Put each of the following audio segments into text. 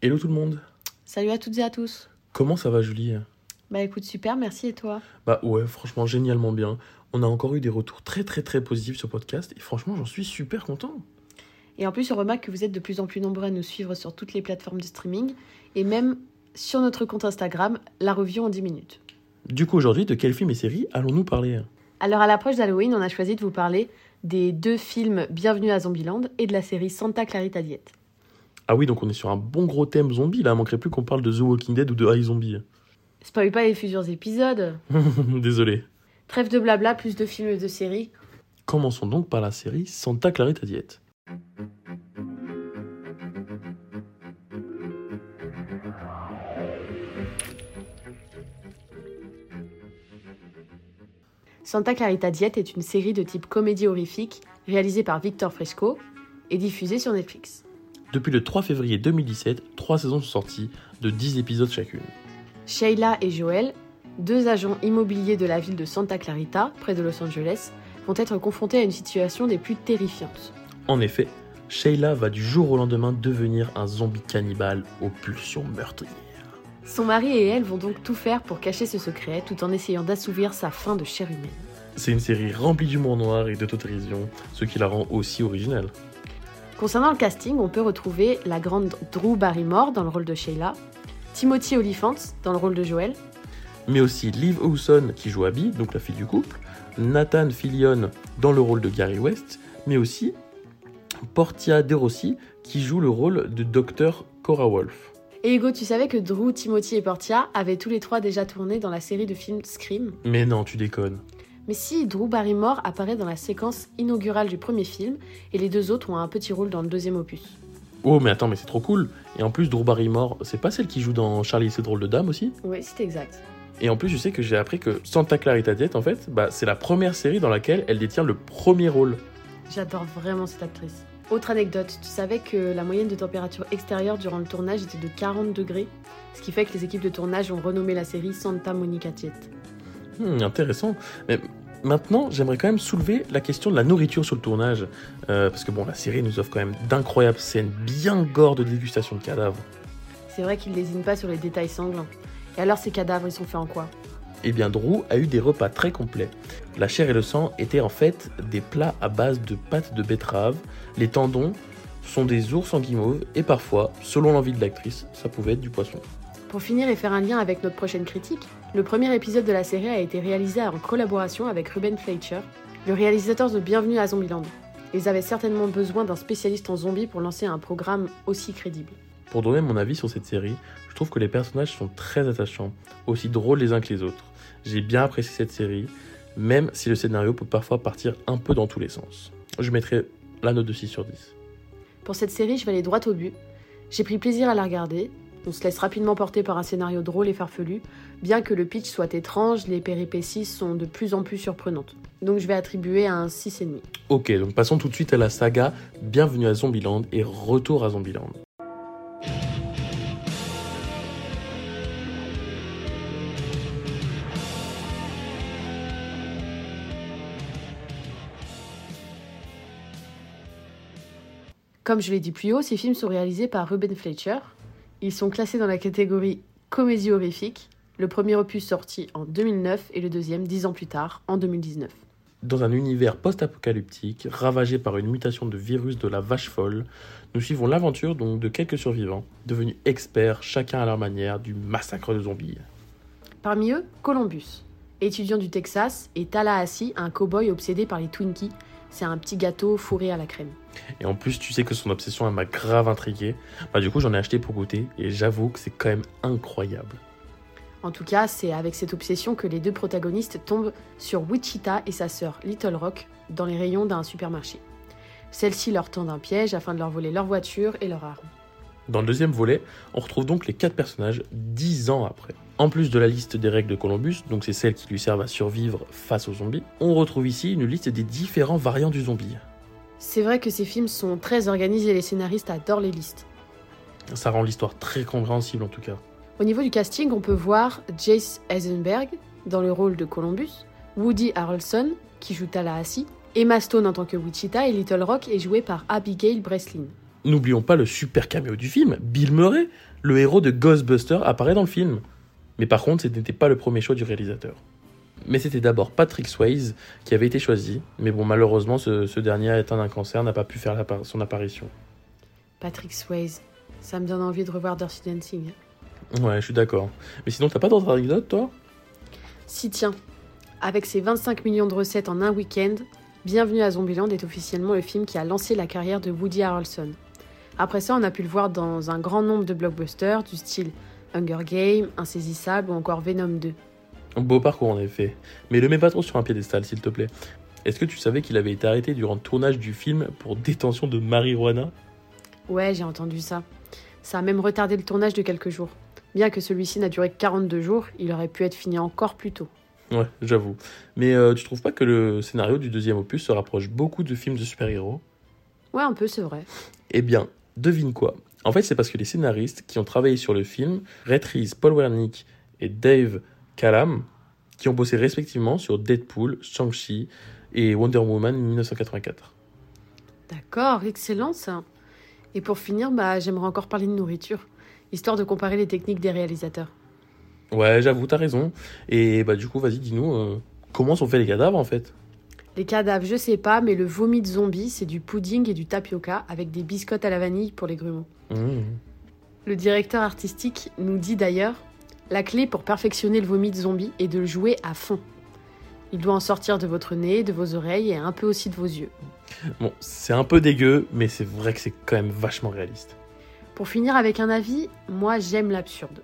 Hello tout le monde Salut à toutes et à tous. Comment ça va Julie? Bah écoute, super, merci et toi? Bah ouais, franchement génialement bien. On a encore eu des retours très très très positifs sur le podcast et franchement j'en suis super content. Et en plus, on remarque que vous êtes de plus en plus nombreux à nous suivre sur toutes les plateformes de streaming et même sur notre compte Instagram, la revue en 10 minutes. Du coup aujourd'hui, de quel film et série allons-nous parler? Alors à l'approche d'Halloween, on a choisi de vous parler des deux films Bienvenue à Zombieland et de la série Santa Clarita Diet. Ah oui, donc on est sur un bon gros thème zombie là, il manquerait plus qu'on parle de The Walking Dead ou de iZombie. Spoil pas les futurs épisodes. Désolé. Trêve de blabla, plus de films et de séries. Commençons donc par la série Santa Clarita Diet. Santa Clarita Diet est une série de type comédie horrifique réalisée par Victor Fresco et diffusée sur Netflix. Depuis le 3 février 2017, trois saisons sont sorties de 10 épisodes chacune. Sheila et Joel, deux agents immobiliers de la ville de Santa Clarita, près de Los Angeles, vont être confrontés à une situation des plus terrifiantes. En effet, Sheila va du jour au lendemain devenir un zombie cannibale aux pulsions meurtrières. Son mari et elle vont donc tout faire pour cacher ce secret tout en essayant d'assouvir sa faim de chair humaine. C'est une série remplie d'humour noir et d'autodérision, ce qui la rend aussi originale. Concernant le casting, on peut retrouver la grande Drew Barrymore dans le rôle de Sheila, Timothy Olyphant dans le rôle de Joel, Mais aussi Liv Hewson qui joue Abby, donc la fille du couple, Nathan Fillion dans le rôle de Gary West, mais aussi Portia De Rossi qui joue le rôle de Dr. Cora Wolf. Et Hugo, tu savais que Drew, Timothy et Portia avaient tous les trois déjà tourné dans la série de films Scream? Mais non, tu déconnes. Mais si, Drew Barrymore apparaît dans la séquence inaugurale du premier film, et les deux autres ont un petit rôle dans le deuxième opus. Oh, mais attends, mais c'est trop cool. Et en plus, Drew Barrymore, c'est pas celle qui joue dans Charlie et ses drôles de dames aussi? Oui, c'est exact. Et en plus, je sais que j'ai appris que Santa Clarita Diet, en fait, bah, c'est la première série dans laquelle elle détient le premier rôle. J'adore vraiment cette actrice. Autre anecdote, tu savais que la moyenne de température extérieure durant le tournage était de 40 degrés, ce qui fait que les équipes de tournage ont renommé la série Santa Monica Diet. Hmm, intéressant. Mais maintenant, j'aimerais quand même soulever la question de la nourriture sur le tournage. Euh, parce que bon, la série nous offre quand même d'incroyables scènes bien gore de dégustation de cadavres. C'est vrai qu'ils lésinent pas sur les détails sanglants. Et alors ces cadavres, ils sont faits en quoi? Eh bien, Drew a eu des repas très complets. La chair et le sang étaient en fait des plats à base de pâte de betterave. Les tendons sont des ours en guimauve. Et parfois, selon l'envie de l'actrice, ça pouvait être du poisson. Pour finir et faire un lien avec notre prochaine critique, le premier épisode de la série a été réalisé en collaboration avec Ruben Fleischer, le réalisateur de Bienvenue à Zombieland. Ils avaient certainement besoin d'un spécialiste en zombies pour lancer un programme aussi crédible. Pour donner mon avis sur cette série, je trouve que les personnages sont très attachants, aussi drôles les uns que les autres. J'ai bien apprécié cette série, même si le scénario peut parfois partir un peu dans tous les sens. Je mettrai la note de 6 sur 10. Pour cette série, je vais aller droit au but. J'ai pris plaisir à la regarder. On se laisse rapidement porter par un scénario drôle et farfelu. Bien que le pitch soit étrange, les péripéties sont de plus en plus surprenantes. Donc je vais attribuer un 6,5. Ok, donc passons tout de suite à la saga Bienvenue à Zombieland et Retour à Zombieland. Comme je l'ai dit plus haut, ces films sont réalisés par Ruben Fleischer. Ils sont classés dans la catégorie comédie horrifique. Le premier opus sorti en 2009 et le deuxième dix ans plus tard, en 2019. Dans un univers post-apocalyptique, ravagé par une mutation de virus de la vache folle, nous suivons l'aventure donc de quelques survivants, devenus experts chacun à leur manière du massacre de zombies. Parmi eux, Columbus, étudiant du Texas, et Tallahassee, un cow-boy obsédé par les Twinkies. C'est un petit gâteau fourré à la crème. Et en plus, tu sais que son obsession, elle m'a grave intrigué. Bah, du coup, j'en ai acheté pour goûter et j'avoue que c'est quand même incroyable. En tout cas, c'est avec cette obsession que les deux protagonistes tombent sur Wichita et sa sœur Little Rock dans les rayons d'un supermarché. Celle-ci leur tend un piège afin de leur voler leur voiture et leur arme. Dans le deuxième volet, on retrouve donc les quatre personnages dix ans après. En plus de la liste des règles de Columbus, donc c'est celles qui lui servent à survivre face aux zombies, on retrouve ici une liste des différents variants du zombie. C'est vrai que ces films sont très organisés et les scénaristes adorent les listes. Ça rend l'histoire très compréhensible en tout cas. Au niveau du casting, on peut voir Jace Eisenberg dans le rôle de Columbus, Woody Harrelson qui joue Tallahassee, Emma Stone en tant que Wichita et Little Rock est joué par Abigail Breslin. N'oublions pas le super caméo du film, Bill Murray, le héros de Ghostbusters, apparaît dans le film. Mais par contre, ce n'était pas le premier choix du réalisateur. Mais c'était d'abord Patrick Swayze qui avait été choisi, mais bon, malheureusement, ce, dernier, atteint d'un cancer, n'a pas pu faire son apparition. Patrick Swayze, ça me donne envie de revoir Dirty Dancing. Ouais, je suis d'accord. Mais sinon, t'as pas d'autres anecdotes, toi? Si, tiens. Avec ses 25 millions de recettes en un week-end, Bienvenue à Zombieland est officiellement le film qui a lancé la carrière de Woody Harrelson. Après ça, on a pu le voir dans un grand nombre de blockbusters du style Hunger Games, Insaisissable ou encore Venom 2. Beau parcours en effet, mais le mets pas trop sur un piédestal s'il te plaît. Est-ce que tu savais qu'il avait été arrêté durant le tournage du film pour détention de marijuana? Ouais, j'ai entendu ça. Ça a même retardé le tournage de quelques jours. Bien que celui-ci n'a duré que 42 jours, il aurait pu être fini encore plus tôt. Ouais, j'avoue. Mais euh, tu trouves pas que le scénario du deuxième opus se rapproche beaucoup de films de super-héros? Ouais, un peu, c'est vrai. Eh bien, devine quoi En fait, c'est parce que les scénaristes qui ont travaillé sur le film, Red Paul Wernick et Dave Callum, qui ont bossé respectivement sur Deadpool, Shang-Chi et Wonder Woman 1984. D'accord, excellent ça. Et pour finir, bah, j'aimerais encore parler de nourriture, histoire de comparer les techniques des réalisateurs. Ouais, j'avoue, t'as raison. Et bah du coup, vas-y, dis-nous, euh, comment sont faits les cadavres en fait? Les cadavres, je sais pas, mais le vomi de zombie, c'est du pudding et du tapioca avec des biscottes à la vanille pour les grumeaux. Mmh. Le directeur artistique nous dit d'ailleurs la clé pour perfectionner le vomi de zombie est de le jouer à fond. Il doit en sortir de votre nez, de vos oreilles et un peu aussi de vos yeux. Bon, c'est un peu dégueu, mais c'est vrai que c'est quand même vachement réaliste. Pour finir avec un avis, moi j'aime l'absurde.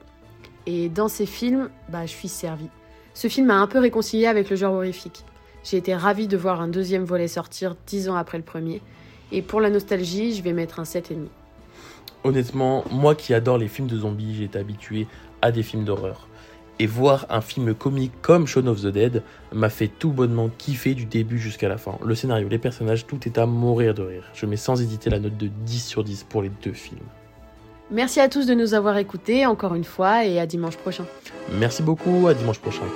Et dans ces films, bah, je suis servie. Ce film m'a un peu réconcilié avec le genre horrifique. J'ai été ravie de voir un deuxième volet sortir dix ans après le premier. Et pour la nostalgie, je vais mettre un 7,5. Honnêtement, moi qui adore les films de zombies, j'ai été habitué à des films d'horreur. Et voir un film comique comme Shaun of the Dead m'a fait tout bonnement kiffer du début jusqu'à la fin. Le scénario, les personnages, tout est à mourir de rire. Je mets sans hésiter la note de 10 sur 10 pour les deux films. Merci à tous de nous avoir écoutés encore une fois et à dimanche prochain. Merci beaucoup, à dimanche prochain.